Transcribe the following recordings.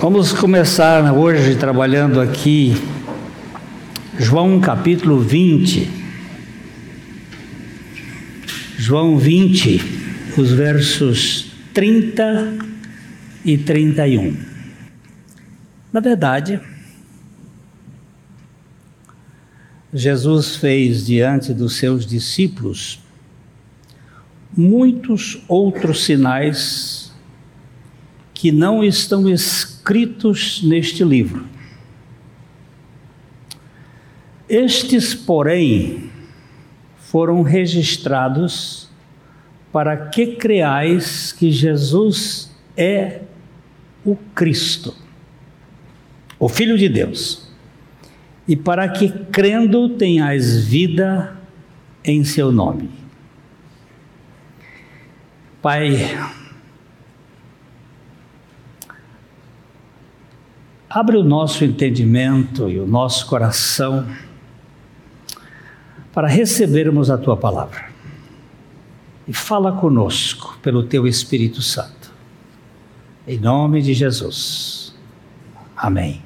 Vamos começar hoje trabalhando aqui João capítulo 20. João 20, os versos 30 e 31. Na verdade, Jesus fez diante dos seus discípulos muitos outros sinais que não estão escritos neste livro. Estes, porém, foram registrados para que creais que Jesus é o Cristo, o Filho de Deus, e para que crendo tenhais vida em seu nome. Pai, abre o nosso entendimento e o nosso coração para recebermos a tua palavra. E fala conosco pelo teu Espírito Santo. Em nome de Jesus. Amém.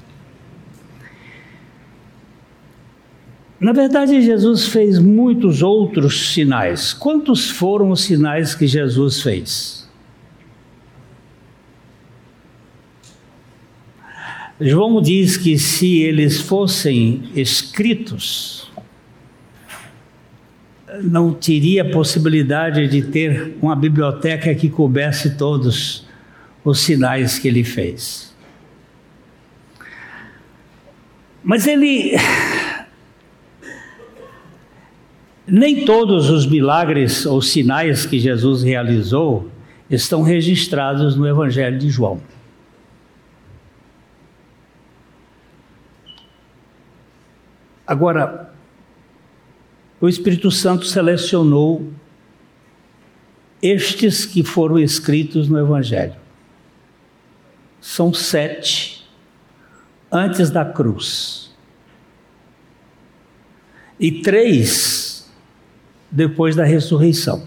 Na verdade, Jesus fez muitos outros sinais. Quantos foram os sinais que Jesus fez? João diz que se eles fossem escritos, não teria possibilidade de ter uma biblioteca que coubesse todos os sinais que ele fez. Mas ele nem todos os milagres ou sinais que Jesus realizou estão registrados no Evangelho de João. Agora, o Espírito Santo selecionou estes que foram escritos no Evangelho. São sete antes da cruz. E três depois da ressurreição.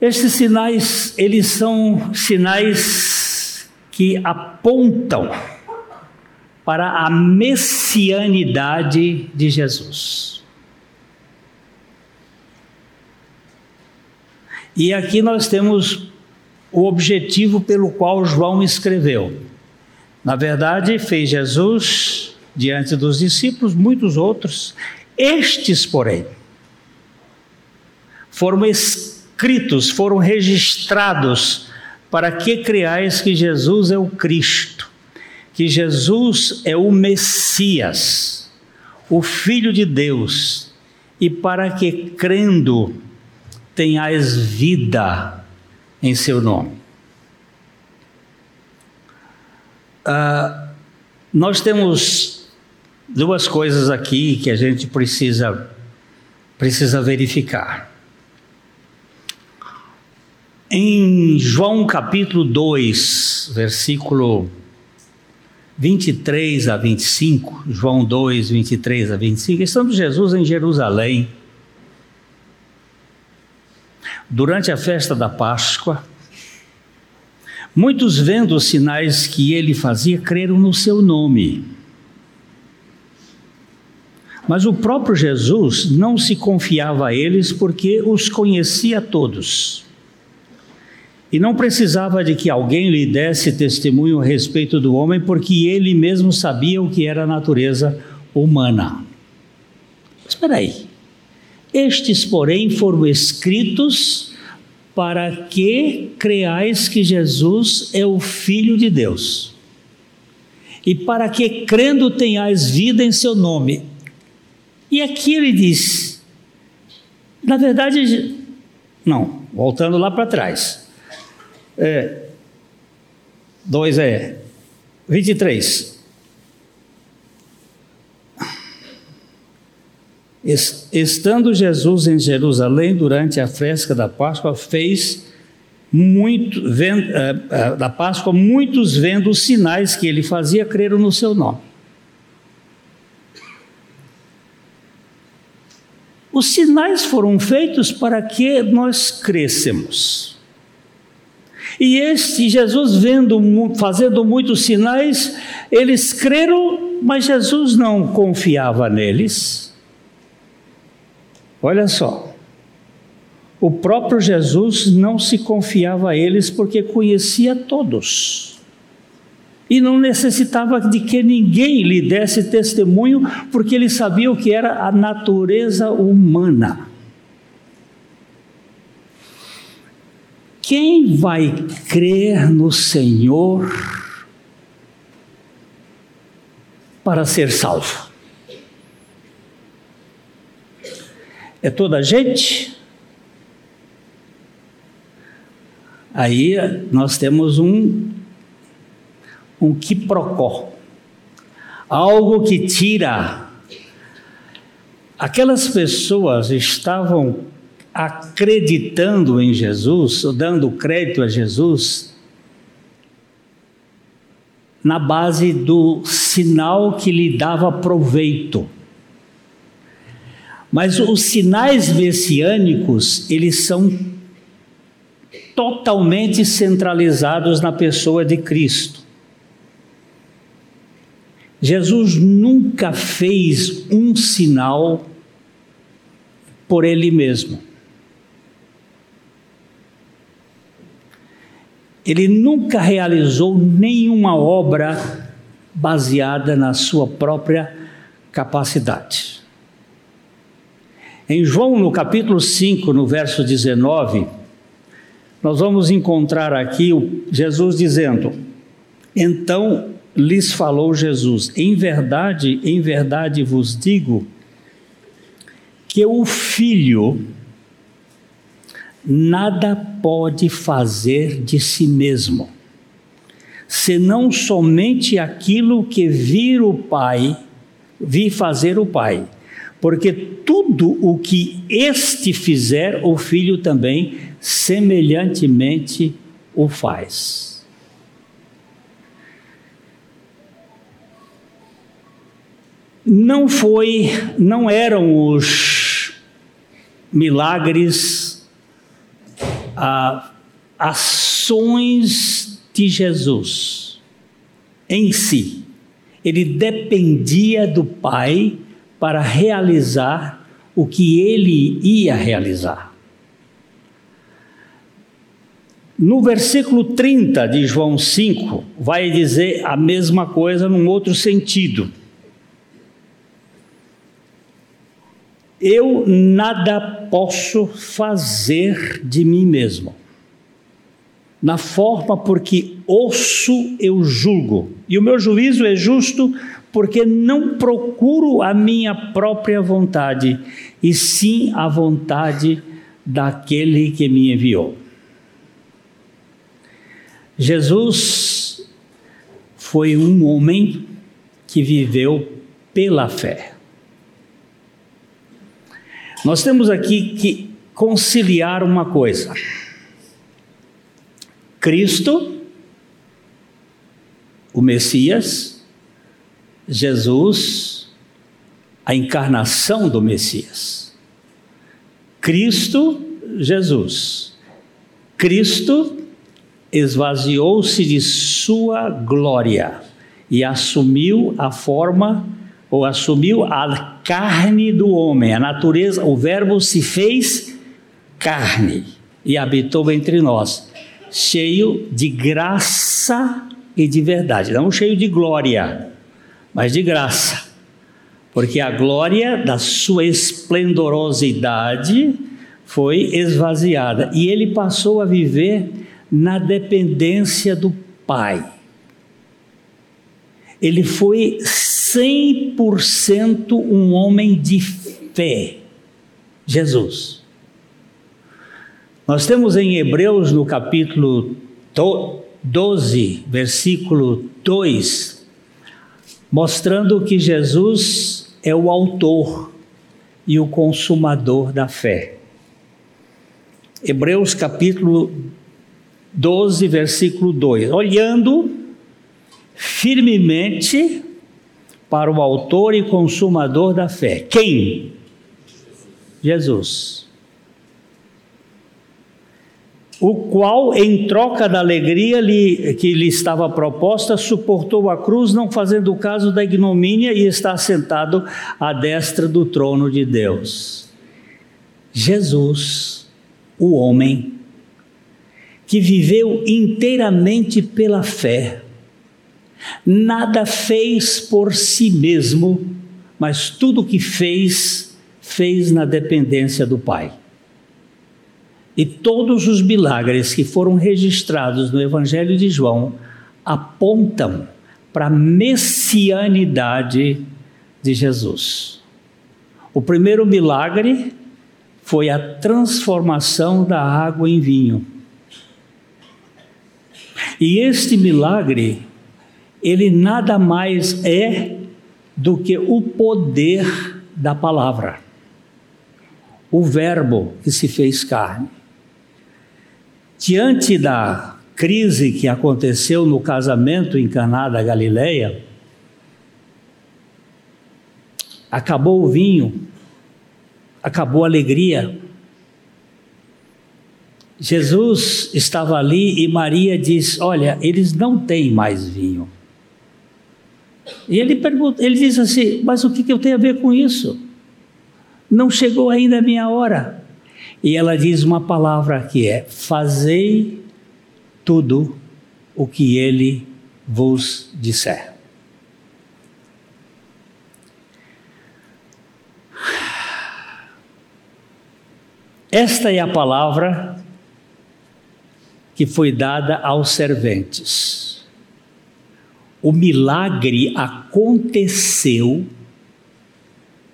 Estes sinais, eles são sinais que apontam para a messianidade de Jesus. E aqui nós temos o objetivo pelo qual João escreveu. Na verdade, fez Jesus diante dos discípulos, muitos outros. Estes, porém, foram escritos, foram registrados para que creais que Jesus é o Cristo, que Jesus é o Messias, o Filho de Deus, e para que crendo tenhais vida em seu nome. Uh, nós temos duas coisas aqui que a gente precisa precisa verificar. Em João capítulo 2, versículo 23 a 25, João 2, 23 a 25, estando Jesus em Jerusalém, durante a festa da Páscoa, muitos vendo os sinais que ele fazia, creram no seu nome. Mas o próprio Jesus não se confiava a eles porque os conhecia todos. E não precisava de que alguém lhe desse testemunho a respeito do homem, porque ele mesmo sabia o que era a natureza humana. Espera aí. Estes, porém, foram escritos para que creais que Jesus é o Filho de Deus. E para que crendo tenhais vida em seu nome. E aqui ele diz, na verdade, não, voltando lá para trás. É, 2 é 23. Estando Jesus em Jerusalém durante a festa da Páscoa, fez muito, vendo, é, é, da Páscoa, muitos vendo os sinais que ele fazia, creram no seu nome. Os sinais foram feitos para que nós crescemos. E este Jesus vendo, fazendo muitos sinais, eles creram, mas Jesus não confiava neles. Olha só. O próprio Jesus não se confiava a eles porque conhecia todos. E não necessitava de que ninguém lhe desse testemunho, porque ele sabia o que era a natureza humana. Quem vai crer no Senhor para ser salvo? É toda a gente? Aí nós temos um um quiprocó, algo que tira. Aquelas pessoas estavam acreditando em Jesus, dando crédito a Jesus, na base do sinal que lhe dava proveito. Mas os sinais messiânicos, eles são totalmente centralizados na pessoa de Cristo. Jesus nunca fez um sinal por ele mesmo. Ele nunca realizou nenhuma obra baseada na sua própria capacidade. Em João, no capítulo 5, no verso 19, nós vamos encontrar aqui Jesus dizendo: Então lhes falou Jesus: Em verdade, em verdade vos digo que o filho nada pode fazer de si mesmo, senão somente aquilo que vir o Pai, vi fazer o Pai. Porque tudo o que este fizer, o filho também semelhantemente o faz. Não foi, não eram os milagres ações de Jesus em si. Ele dependia do Pai para realizar o que ele ia realizar. No versículo 30 de João 5, vai dizer a mesma coisa num outro sentido. Eu nada posso fazer de mim mesmo, na forma porque ouço eu julgo, e o meu juízo é justo porque não procuro a minha própria vontade, e sim a vontade daquele que me enviou. Jesus foi um homem que viveu pela fé. Nós temos aqui que conciliar uma coisa: Cristo, o Messias, Jesus, a encarnação do Messias. Cristo, Jesus. Cristo esvaziou-se de sua glória e assumiu a forma ou assumiu a carne do homem, a natureza, o Verbo se fez carne e habitou entre nós, cheio de graça e de verdade, não cheio de glória, mas de graça, porque a glória da sua esplendorosidade foi esvaziada e ele passou a viver na dependência do Pai. Ele foi 100% um homem de fé. Jesus. Nós temos em Hebreus, no capítulo 12, versículo 2, mostrando que Jesus é o autor e o consumador da fé. Hebreus capítulo 12, versículo 2. Olhando firmemente para o autor e consumador da fé. Quem? Jesus. o qual, em troca da alegria que lhe estava proposta, suportou a cruz, não fazendo caso da ignomínia, e está sentado à destra do trono de Deus. Jesus, o homem, que viveu inteiramente pela fé, nada fez por si mesmo, mas tudo o que fez, fez na dependência do Pai. E todos os milagres que foram registrados no Evangelho de João apontam para a messianidade de Jesus. O primeiro milagre foi a transformação da água em vinho. E este milagre, ele nada mais é do que o poder da palavra, o Verbo que se fez carne. Diante da crise que aconteceu no casamento em Caná da Galileia, acabou o vinho, acabou a alegria. Jesus estava ali e Maria diz: Olha, eles não têm mais vinho. E ele pergunta, ele diz assim: Mas o que, que eu tenho a ver com isso? Não chegou ainda a minha hora. E ela diz uma palavra que é: Fazei tudo o que ele vos disser. Esta é a palavra que foi dada aos serventes. O milagre aconteceu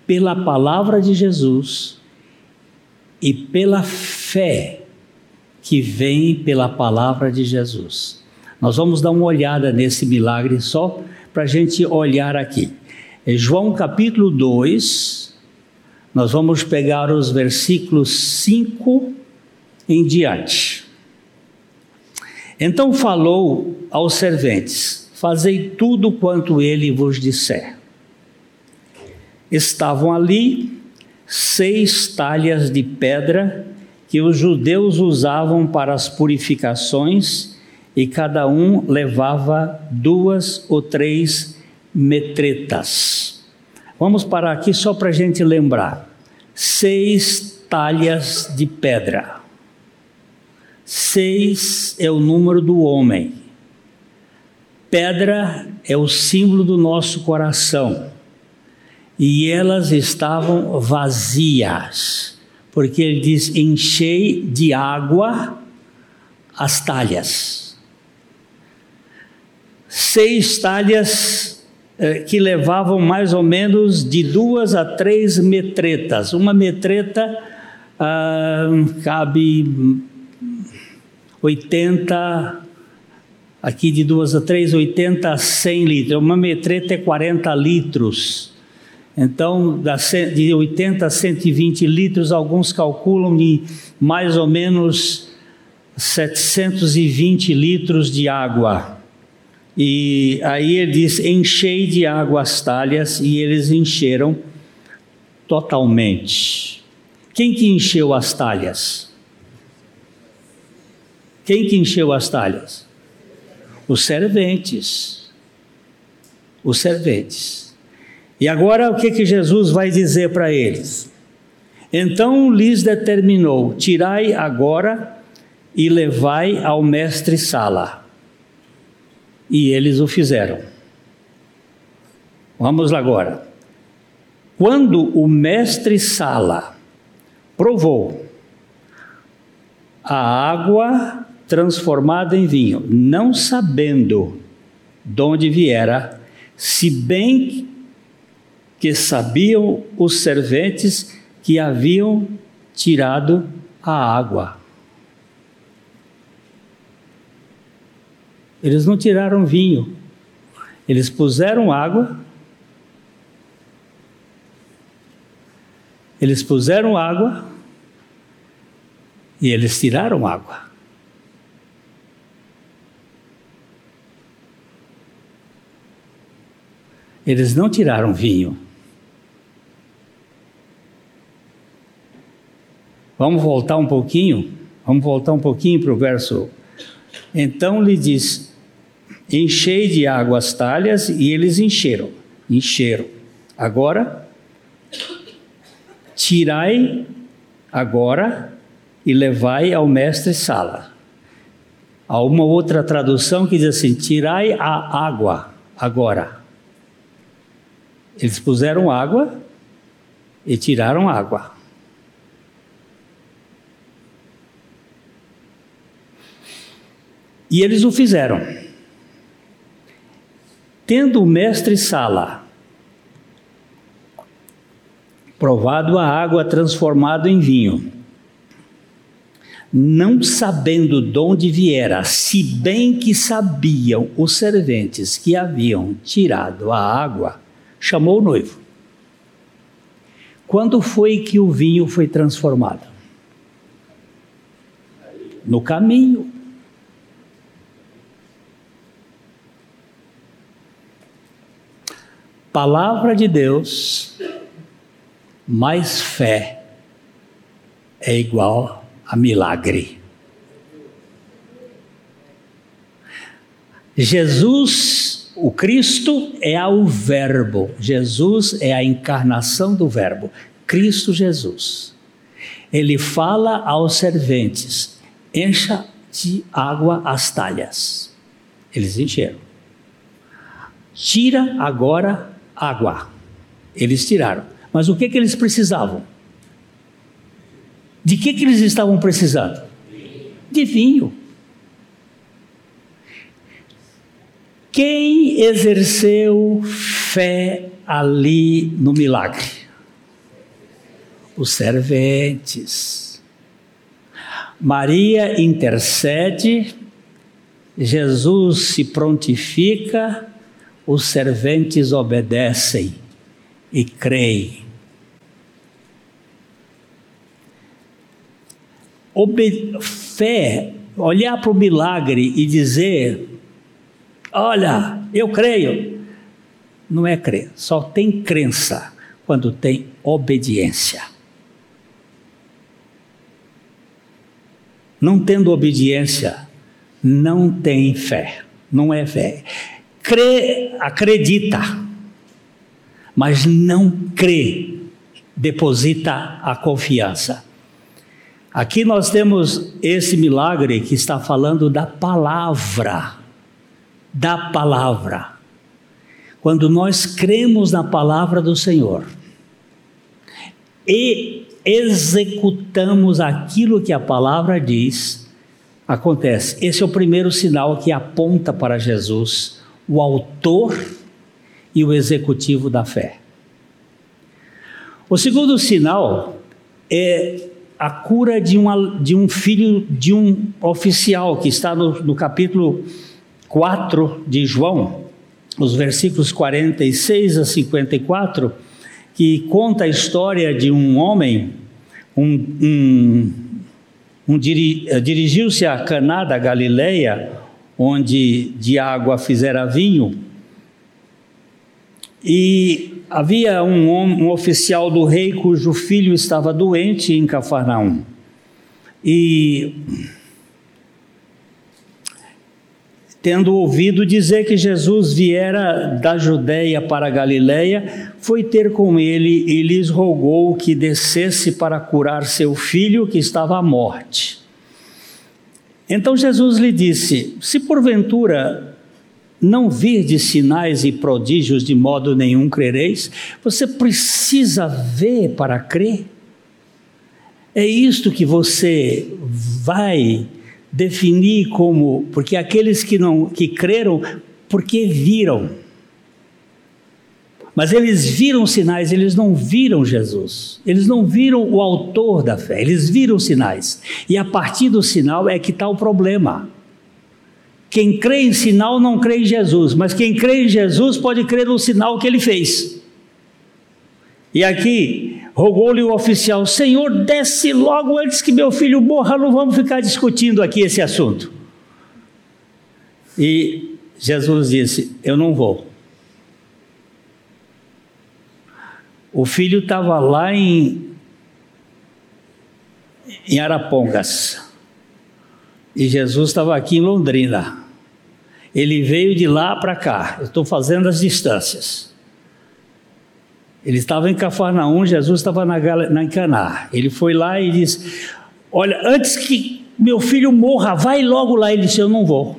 pela palavra de Jesus e pela fé que vem pela palavra de Jesus. Nós vamos dar uma olhada nesse milagre só para a gente olhar aqui. João capítulo 2, nós vamos pegar os versículos 5 em diante. Então falou aos serventes: Fazei tudo quanto ele vos disser. Estavam ali seis talhas de pedra que os judeus usavam para as purificações, e cada um levava duas ou três metretas. Vamos parar aqui só para a gente lembrar. Seis talhas de pedra. Seis é o número do homem. Pedra é o símbolo do nosso coração e elas estavam vazias, porque ele diz: enchei de água as talhas. Seis talhas eh, que levavam mais ou menos de duas a três metretas. Uma metreta ah, cabe 80, aqui de duas a três, 80 a 100 litros. Uma metreta é 40 litros. Então, de 80 a 120 litros, alguns calculam de mais ou menos 720 litros de água. E aí ele diz: enchei de água as talhas, e eles encheram totalmente. Quem que encheu as talhas? Quem que encheu as talhas? Os serventes. Os serventes. E agora o que, que Jesus vai dizer para eles? Então lhes determinou: tirai agora e levai ao mestre Sala. E eles o fizeram. Vamos lá agora. Quando o mestre Sala provou a água transformada em vinho, não sabendo de onde viera, se bem que sabiam os serventes que haviam tirado a água. Eles não tiraram vinho, eles puseram água, eles puseram água e eles tiraram água. Eles não tiraram vinho. Vamos voltar um pouquinho? Vamos voltar um pouquinho para o verso. Então lhe diz: Enchei de água as talhas, e eles encheram. Encheram. Agora, tirai agora e levai ao mestre Sala. Há uma outra tradução que diz assim: tirai a água agora. Eles puseram água e tiraram água. E eles o fizeram. Tendo o mestre Sala provado a água transformada em vinho, não sabendo de onde viera, se bem que sabiam os serventes que haviam tirado a água, chamou o noivo. Quando foi que o vinho foi transformado? No caminho. Palavra de Deus mais fé é igual a milagre. Jesus, o Cristo, é o Verbo. Jesus é a encarnação do Verbo. Cristo Jesus. Ele fala aos serventes: encha de água as talhas. Eles encheram. Tira agora água. Eles tiraram. Mas o que, que eles precisavam? De que, que eles estavam precisando? De vinho. Quem exerceu fé ali no milagre? Os serventes. Maria intercede, Jesus se prontifica, os serventes obedecem e creem. Obe fé, olhar para o milagre e dizer: Olha, eu creio. Não é crer, só tem crença quando tem obediência. Não tendo obediência, não tem fé, não é fé. Crê, acredita, mas não crê, deposita a confiança. Aqui nós temos esse milagre que está falando da palavra, da palavra. Quando nós cremos na palavra do Senhor e executamos aquilo que a palavra diz, acontece. Esse é o primeiro sinal que aponta para Jesus, o autor e o executivo da fé. O segundo sinal é a cura de, uma, de um filho de um oficial, que está no, no capítulo 4 de João, os versículos 46 a 54, que conta a história de um homem, um, um, um dirigiu-se a Caná da Galileia, onde de água fizera vinho, e havia um, um oficial do rei cujo filho estava doente em Cafarnaum. E tendo ouvido dizer que Jesus viera da Judéia para a Galiléia, foi ter com ele e lhes rogou que descesse para curar seu filho que estava à morte. Então Jesus lhe disse: Se porventura não virdes sinais e prodígios de modo nenhum crereis, você precisa ver para crer. É isto que você vai definir como, porque aqueles que não que creram porque viram. Mas eles viram sinais, eles não viram Jesus. Eles não viram o autor da fé, eles viram sinais. E a partir do sinal é que está o problema. Quem crê em sinal não crê em Jesus, mas quem crê em Jesus pode crer no sinal que ele fez. E aqui, rogou-lhe o oficial: Senhor, desce logo antes que meu filho morra, não vamos ficar discutindo aqui esse assunto. E Jesus disse: Eu não vou. O filho estava lá em, em Arapongas E Jesus estava aqui em Londrina. Ele veio de lá para cá. Estou fazendo as distâncias. Ele estava em Cafarnaum, Jesus estava na, na Caná. Ele foi lá e disse: Olha, antes que meu filho morra, vai logo lá. Ele disse: Eu não vou.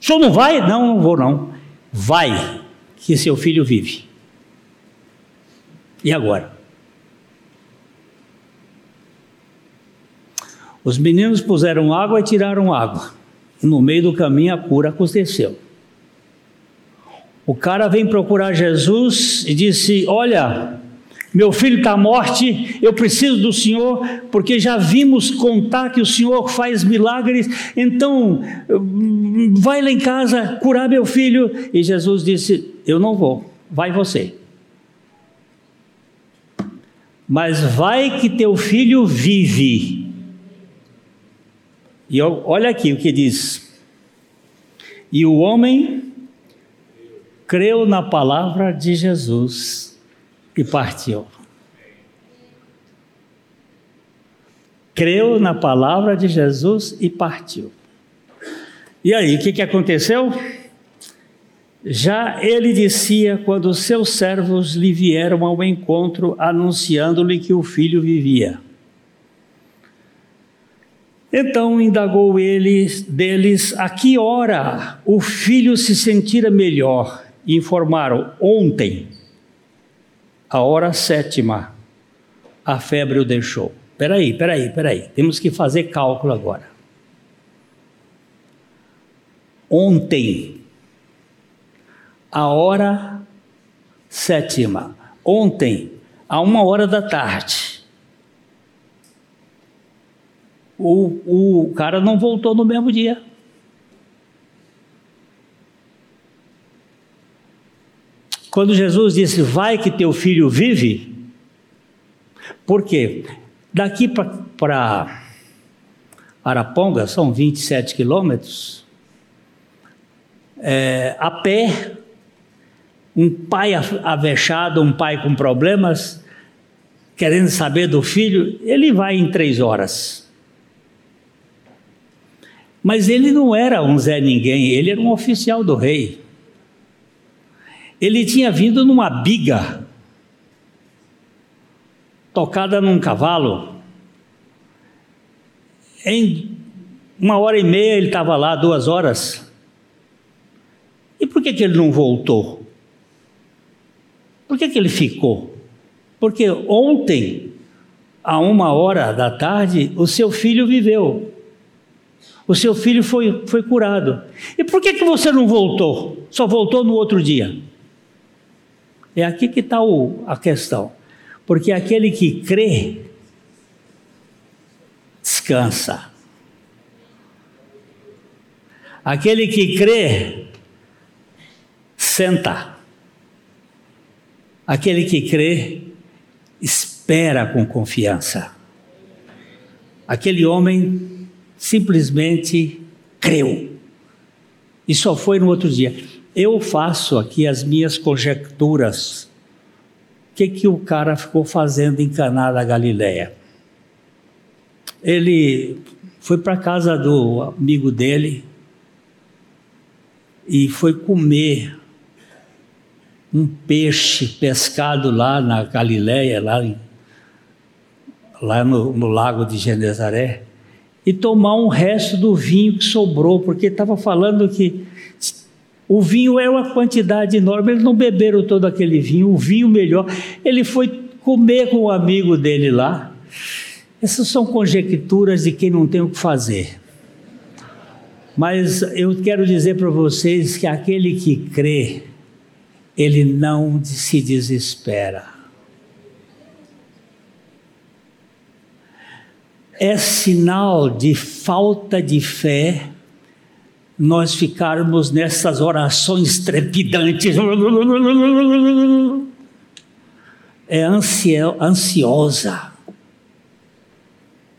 O senhor não vai? Não, não vou não. Vai, que seu filho vive. E agora? Os meninos puseram água e tiraram água. No meio do caminho a cura aconteceu. O cara vem procurar Jesus e disse: Olha, meu filho está morte, eu preciso do Senhor, porque já vimos contar que o Senhor faz milagres, então vai lá em casa curar meu filho. E Jesus disse: Eu não vou, vai você. Mas vai que teu filho vive. E olha aqui o que diz. E o homem creu na palavra de Jesus e partiu. Creu na palavra de Jesus e partiu. E aí, o que, que aconteceu? Já ele dizia quando seus servos lhe vieram ao encontro, anunciando-lhe que o filho vivia. Então indagou ele deles a que hora o filho se sentira melhor. Informaram: ontem, a hora sétima, a febre o deixou. Peraí, peraí, peraí, temos que fazer cálculo agora. Ontem, a hora sétima. Ontem, a uma hora da tarde o, o cara não voltou no mesmo dia. Quando Jesus disse, vai que teu filho vive, por quê? Daqui para Araponga, são 27 quilômetros, é, a pé, um pai avexado, um pai com problemas, querendo saber do filho, ele vai em três horas. Mas ele não era um Zé Ninguém, ele era um oficial do rei. Ele tinha vindo numa biga, tocada num cavalo. Em uma hora e meia ele estava lá, duas horas. E por que, que ele não voltou? Por que, que ele ficou? Porque ontem, a uma hora da tarde, o seu filho viveu. O seu filho foi, foi curado. E por que, que você não voltou? Só voltou no outro dia? É aqui que está a questão. Porque aquele que crê, descansa. Aquele que crê, senta. Aquele que crê, espera com confiança. Aquele homem simplesmente creu. E só foi no outro dia. Eu faço aqui as minhas conjecturas. O que, que o cara ficou fazendo em Caná da Galileia? Ele foi para casa do amigo dele e foi comer um peixe pescado lá na Galileia, lá, em, lá no, no lago de Genezaré e tomar um resto do vinho que sobrou, porque estava falando que o vinho é uma quantidade enorme, eles não beberam todo aquele vinho, o vinho melhor. Ele foi comer com um amigo dele lá. Essas são conjecturas de quem não tem o que fazer. Mas eu quero dizer para vocês que aquele que crê, ele não se desespera. é sinal de falta de fé nós ficarmos nessas orações trepidantes. É ansiosa.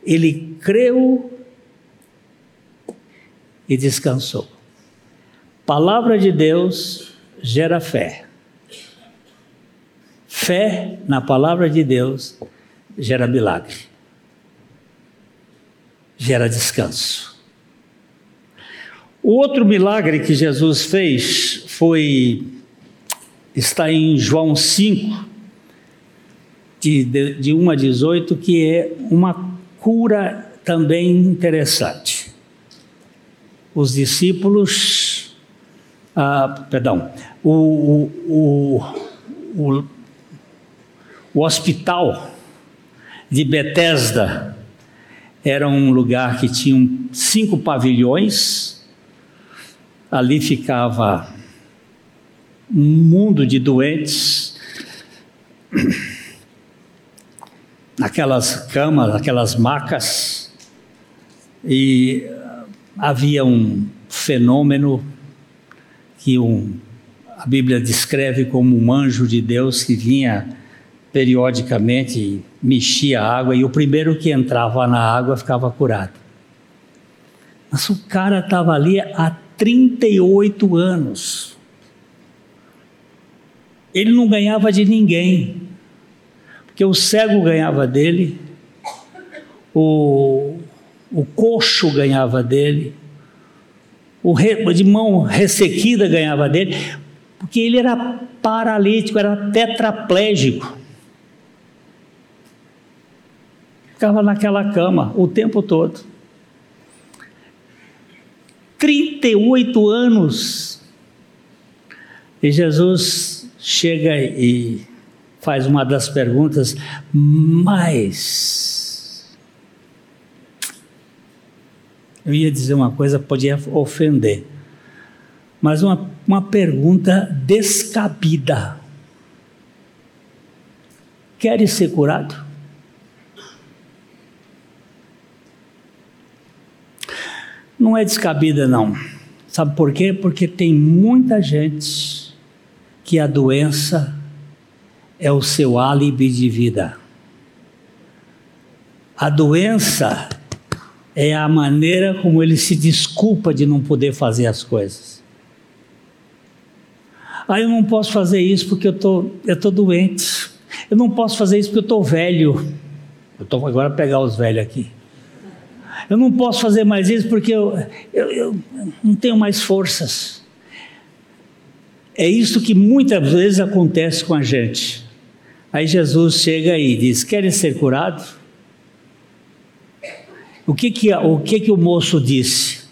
Ele creu e descansou. Palavra de Deus gera fé. Fé na palavra de Deus gera milagre. gera descanso. O outro milagre que Jesus fez foi, está em João 5, de, de, de 1 a 18, que é uma cura também interessante. Os discípulos, ah, perdão, o, o, o, o hospital de Betesda era um lugar que tinha cinco pavilhões, ali ficava um mundo de doentes, naquelas camas, aquelas macas, e havia um fenômeno que um, a Bíblia descreve como um anjo de Deus que vinha periodicamente mexia a água, e o primeiro que entrava na água ficava curado. Mas o cara estava ali há 38 anos. Ele não ganhava de ninguém, porque o cego ganhava dele, o, o coxo ganhava dele, o re, de mão ressequida ganhava dele, porque ele era paralítico, era tetraplégico. Ficava naquela cama o tempo todo. 38 anos. E Jesus chega e faz uma das perguntas mais. Eu ia dizer uma coisa podia ofender, mas uma, uma pergunta descabida. Queres ser curado? Não é descabida, não. Sabe por quê? Porque tem muita gente que a doença é o seu álibi de vida. A doença é a maneira como ele se desculpa de não poder fazer as coisas. Ah, eu não posso fazer isso porque eu tô, estou tô doente. Eu não posso fazer isso porque eu estou velho. Eu estou agora pegar os velhos aqui. Eu não posso fazer mais isso porque eu, eu, eu não tenho mais forças. É isso que muitas vezes acontece com a gente. Aí Jesus chega e diz: Querem ser curados? O que que, o que que o moço disse?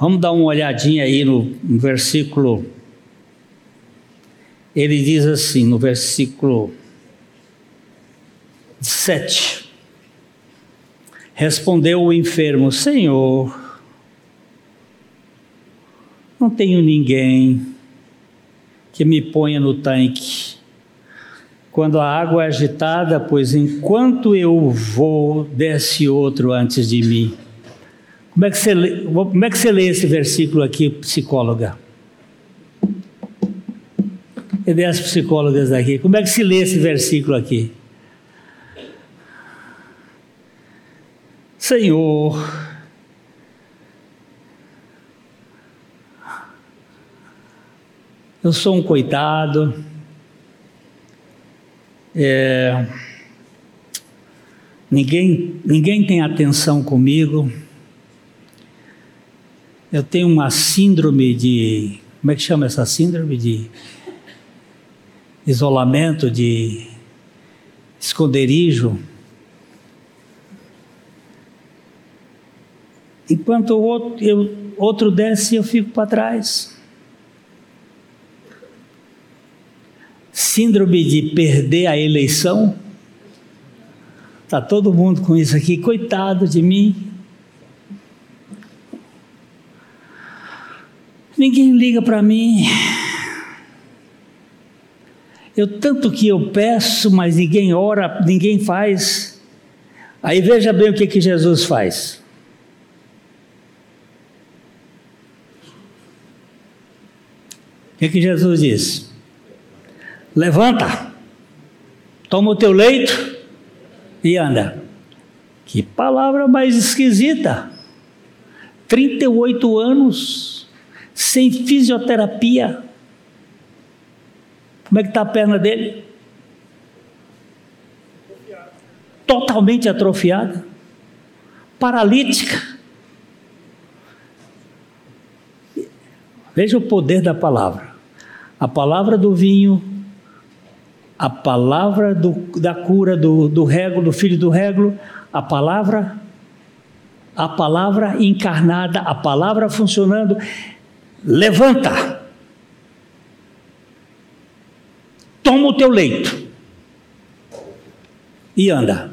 Vamos dar uma olhadinha aí no, no versículo. Ele diz assim, no versículo 7. Respondeu o enfermo: Senhor, não tenho ninguém que me ponha no tanque quando a água é agitada, pois enquanto eu vou, desce outro antes de mim. Como é que você lê, como é que você lê esse versículo aqui, psicóloga? Cadê as psicólogas daqui? Como é que se lê esse versículo aqui? Senhor, eu sou um coitado, é, ninguém, ninguém tem atenção comigo. Eu tenho uma síndrome de. Como é que chama essa síndrome? De isolamento, de esconderijo. Enquanto o outro, eu, outro desce, eu fico para trás. síndrome de perder a eleição. Está todo mundo com isso aqui, coitado de mim. Ninguém liga para mim. Eu tanto que eu peço, mas ninguém ora, ninguém faz. Aí veja bem o que, que Jesus faz. Que, que Jesus diz? Levanta, toma o teu leito e anda. Que palavra mais esquisita. 38 anos, sem fisioterapia. Como é que está a perna dele? Totalmente atrofiada. paralítica. Veja o poder da palavra. A palavra do vinho, a palavra do, da cura do, do do filho do rego, a palavra, a palavra encarnada, a palavra funcionando. Levanta, toma o teu leito e anda.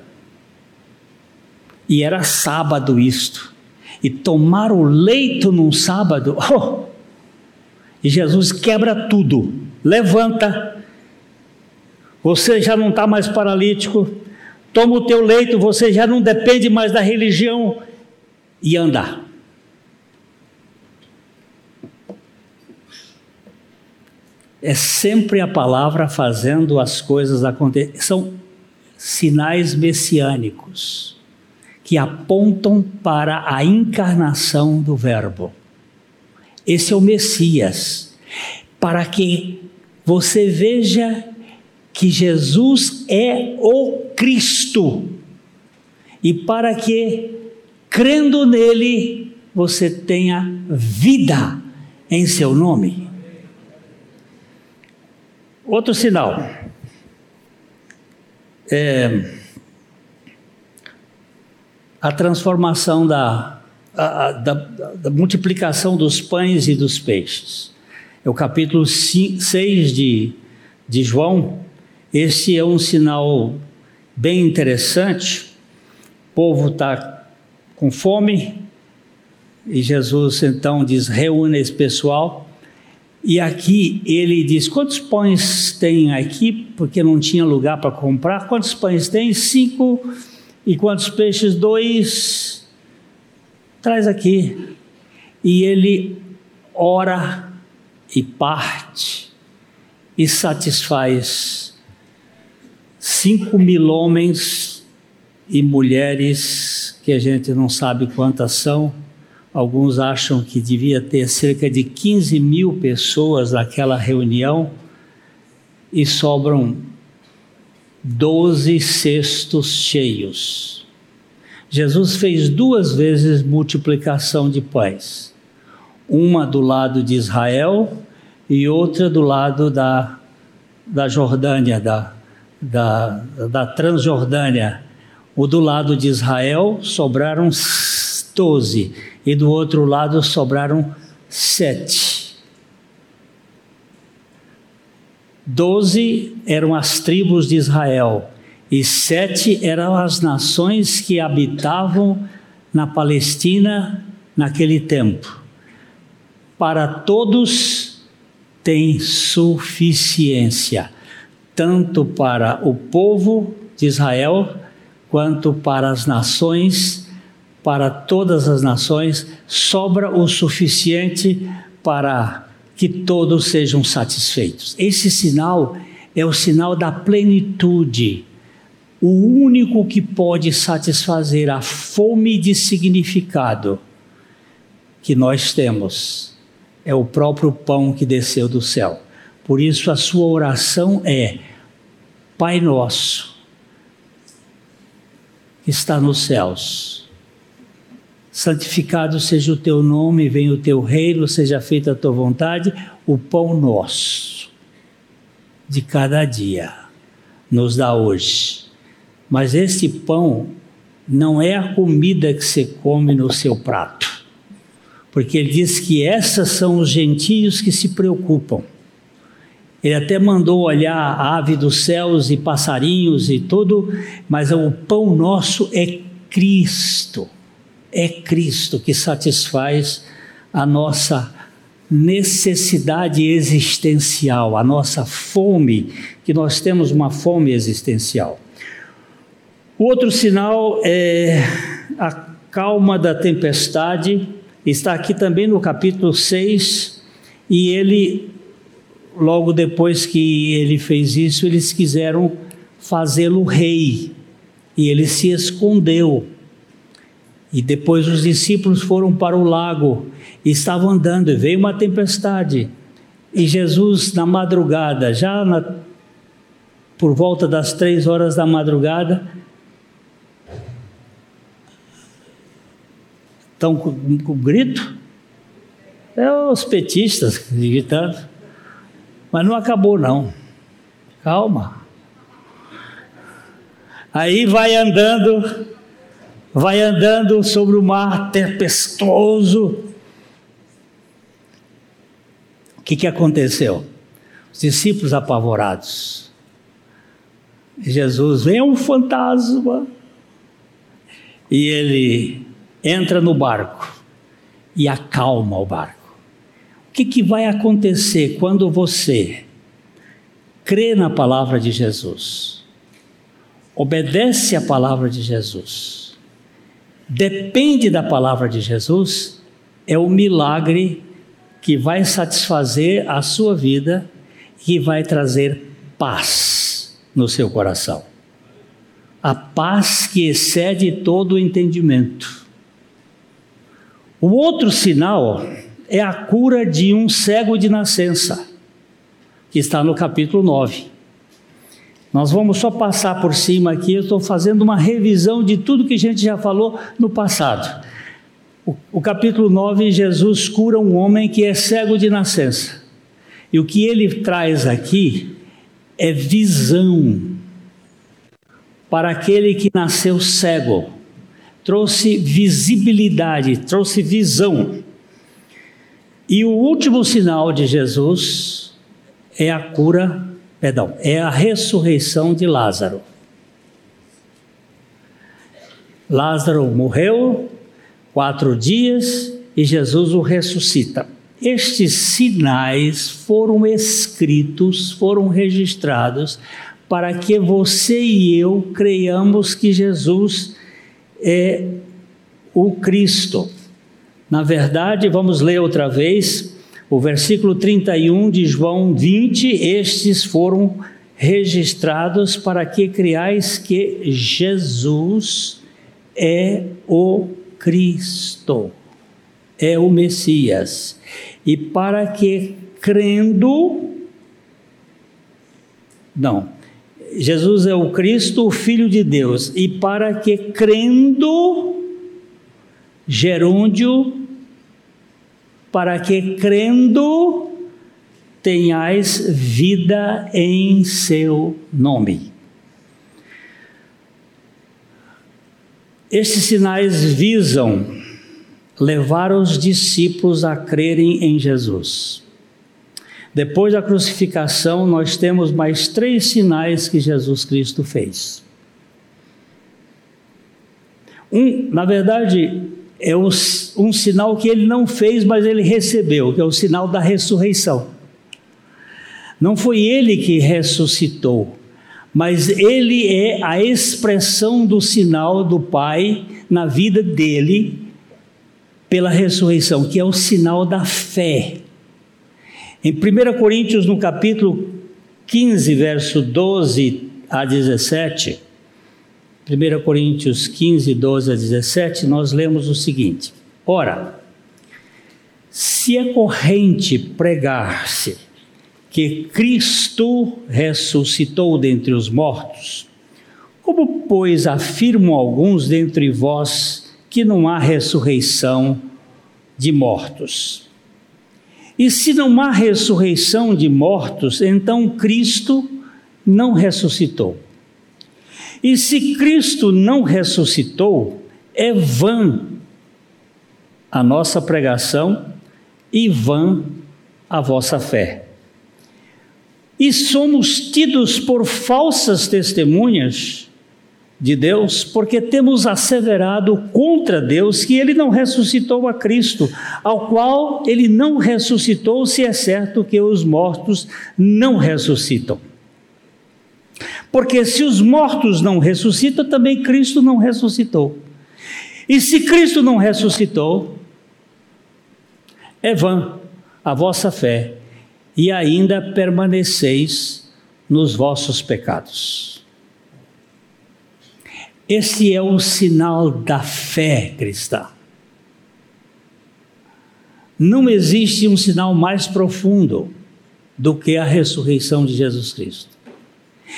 E era sábado isto. E tomar o leito num sábado, oh, e Jesus quebra tudo, levanta, você já não está mais paralítico, toma o teu leito, você já não depende mais da religião e anda. É sempre a palavra fazendo as coisas acontecer. São sinais messiânicos que apontam para a encarnação do Verbo. Esse é o Messias. Para que você veja que Jesus é o Cristo. E para que, crendo nele, você tenha vida em seu nome. Outro sinal. É, a transformação da a, da, da, multiplicação dos pães e dos peixes. É o capítulo 6 de, de João. Esse é um sinal bem interessante. O povo está com fome e Jesus então diz: reúne esse pessoal. E aqui ele diz: quantos pães tem aqui? Porque não tinha lugar para comprar. Quantos pães tem? Cinco. E quantos peixes? Dois traz aqui. E ele ora e parte e satisfaz cinco mil homens e mulheres que a gente não sabe quantas são. Alguns acham que devia ter cerca de 15 mil pessoas naquela reunião e sobram 12 cestos cheios. Jesus fez duas vezes multiplicação de pães, uma do lado de Israel e outra do lado da, da Jordânia, da, da, da Transjordânia. O do lado de Israel sobraram doze e do outro lado sobraram sete. Doze eram as tribos de Israel e sete eram as nações que habitavam na Palestina naquele tempo. Para todos tem suficiência, tanto para o povo de Israel, quanto para as nações, para todas as nações, sobra o suficiente para que todos sejam satisfeitos. Esse sinal é o sinal da plenitude o único que pode satisfazer a fome de significado que nós temos é o próprio pão que desceu do céu. Por isso, a sua oração é: Pai Nosso, que está nos céus, santificado seja o teu nome, venha o teu reino, seja feita a tua vontade, o pão nosso de cada dia nos dá hoje mas esse pão não é a comida que você come no seu prato. Porque ele diz que essas são os gentios que se preocupam. Ele até mandou olhar a ave dos céus e passarinhos e tudo, mas o pão nosso é Cristo. É Cristo que satisfaz a nossa necessidade existencial, a nossa fome, que nós temos uma fome existencial. O outro sinal é a calma da tempestade, está aqui também no capítulo 6, e ele, logo depois que ele fez isso, eles quiseram fazê-lo rei, e ele se escondeu. E depois os discípulos foram para o lago, e estavam andando, e veio uma tempestade, e Jesus, na madrugada, já na, por volta das três horas da madrugada, Estão com, com grito? É os petistas gritando. Mas não acabou, não. Calma. Aí vai andando, vai andando sobre o mar tempestuoso. O que, que aconteceu? Os discípulos apavorados. Jesus vem é um fantasma. E ele entra no barco e acalma o barco. O que, que vai acontecer quando você crê na palavra de Jesus, obedece à palavra de Jesus, depende da palavra de Jesus, é o milagre que vai satisfazer a sua vida e vai trazer paz no seu coração. A paz que excede todo o entendimento. O outro sinal é a cura de um cego de nascença que está no capítulo 9. Nós vamos só passar por cima aqui, eu estou fazendo uma revisão de tudo que a gente já falou no passado. O, o capítulo 9, Jesus cura um homem que é cego de nascença. E o que ele traz aqui é visão para aquele que nasceu cego. Trouxe visibilidade, trouxe visão. E o último sinal de Jesus é a cura, perdão, é a ressurreição de Lázaro. Lázaro morreu quatro dias e Jesus o ressuscita. Estes sinais foram escritos, foram registrados para que você e eu creiamos que Jesus é o Cristo. Na verdade, vamos ler outra vez o versículo 31 de João 20, estes foram registrados para que criais que Jesus é o Cristo, é o Messias, e para que crendo, não, Jesus é o Cristo, o Filho de Deus, e para que crendo, gerúndio para que crendo tenhais vida em seu nome. Estes sinais visam levar os discípulos a crerem em Jesus. Depois da crucificação, nós temos mais três sinais que Jesus Cristo fez. Um, na verdade, é um, um sinal que ele não fez, mas ele recebeu, que é o sinal da ressurreição. Não foi ele que ressuscitou, mas ele é a expressão do sinal do Pai na vida dele pela ressurreição, que é o sinal da fé. Em 1 Coríntios, no capítulo 15, verso 12 a 17, 1 Coríntios 15, 12 a 17, nós lemos o seguinte: Ora, se é corrente pregar-se que Cristo ressuscitou dentre os mortos, como, pois, afirmam alguns dentre vós que não há ressurreição de mortos? E se não há ressurreição de mortos, então Cristo não ressuscitou. E se Cristo não ressuscitou, é vã a nossa pregação e vã a vossa fé. E somos tidos por falsas testemunhas de Deus, porque temos asseverado contra Deus que ele não ressuscitou a Cristo, ao qual ele não ressuscitou, se é certo que os mortos não ressuscitam. Porque se os mortos não ressuscitam, também Cristo não ressuscitou. E se Cristo não ressuscitou, é vã a vossa fé e ainda permaneceis nos vossos pecados. Esse é o sinal da fé cristã. Não existe um sinal mais profundo do que a ressurreição de Jesus Cristo.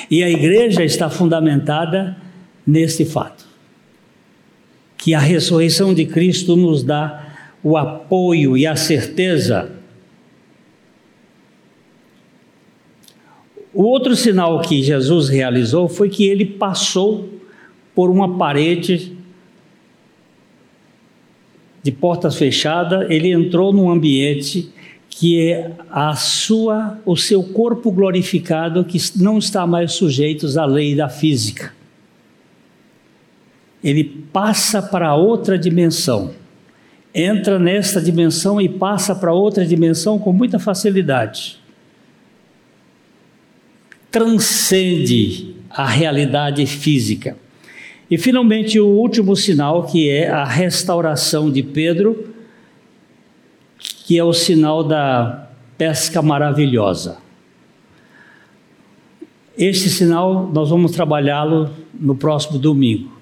E a igreja está fundamentada nesse fato. que a ressurreição de Cristo nos dá o apoio e a certeza. O outro sinal que Jesus realizou foi que ele passou por uma parede de portas fechadas, ele entrou num ambiente que é a sua, o seu corpo glorificado que não está mais sujeito à lei da física. Ele passa para outra dimensão. Entra nesta dimensão e passa para outra dimensão com muita facilidade. Transcende a realidade física. E finalmente o último sinal, que é a restauração de Pedro, que é o sinal da pesca maravilhosa. Este sinal nós vamos trabalhá-lo no próximo domingo,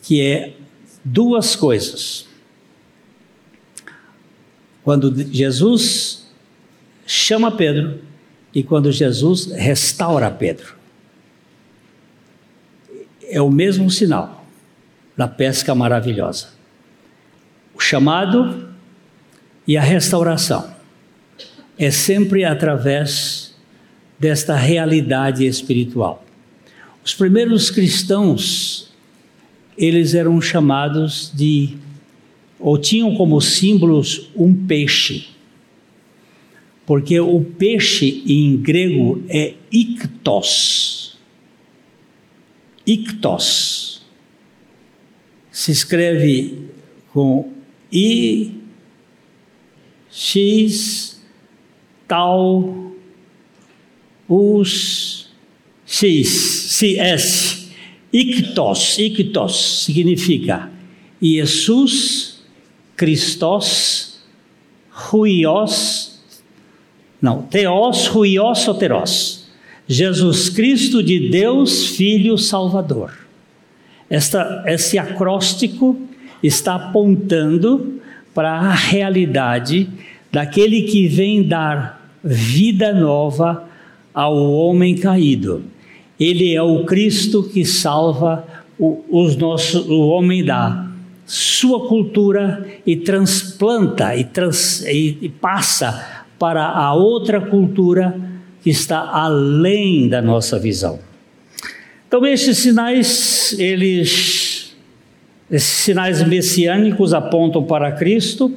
que é duas coisas. Quando Jesus chama Pedro e quando Jesus restaura Pedro é o mesmo sinal da pesca maravilhosa. O chamado e a restauração é sempre através desta realidade espiritual. Os primeiros cristãos, eles eram chamados de, ou tinham como símbolos um peixe, porque o peixe em grego é ictos ictos. Se escreve com I, X, tal, us, X, S. Ictos, ictos significa Jesus, Christos, Huios, não, Theos, Huios, Oteros. Jesus Cristo de Deus, Filho Salvador. Esta, esse acróstico está apontando para a realidade daquele que vem dar vida nova ao homem caído. Ele é o Cristo que salva o, os nossos, o homem da sua cultura e transplanta e, trans, e, e passa para a outra cultura que está além da nossa visão. Então estes sinais, eles esses sinais messiânicos apontam para Cristo,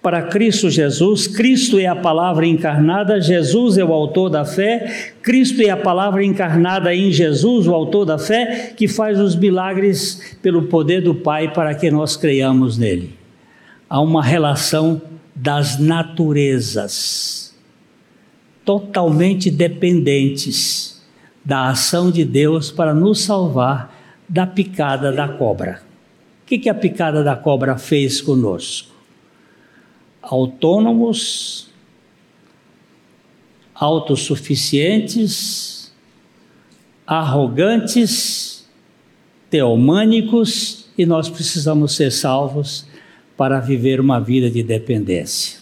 para Cristo Jesus. Cristo é a palavra encarnada, Jesus é o autor da fé. Cristo é a palavra encarnada em Jesus, o autor da fé, que faz os milagres pelo poder do Pai para que nós creiamos nele. Há uma relação das naturezas totalmente dependentes da ação de Deus para nos salvar da picada da cobra. O que, que a picada da cobra fez conosco? Autônomos, autossuficientes, arrogantes, teomânicos, e nós precisamos ser salvos para viver uma vida de dependência.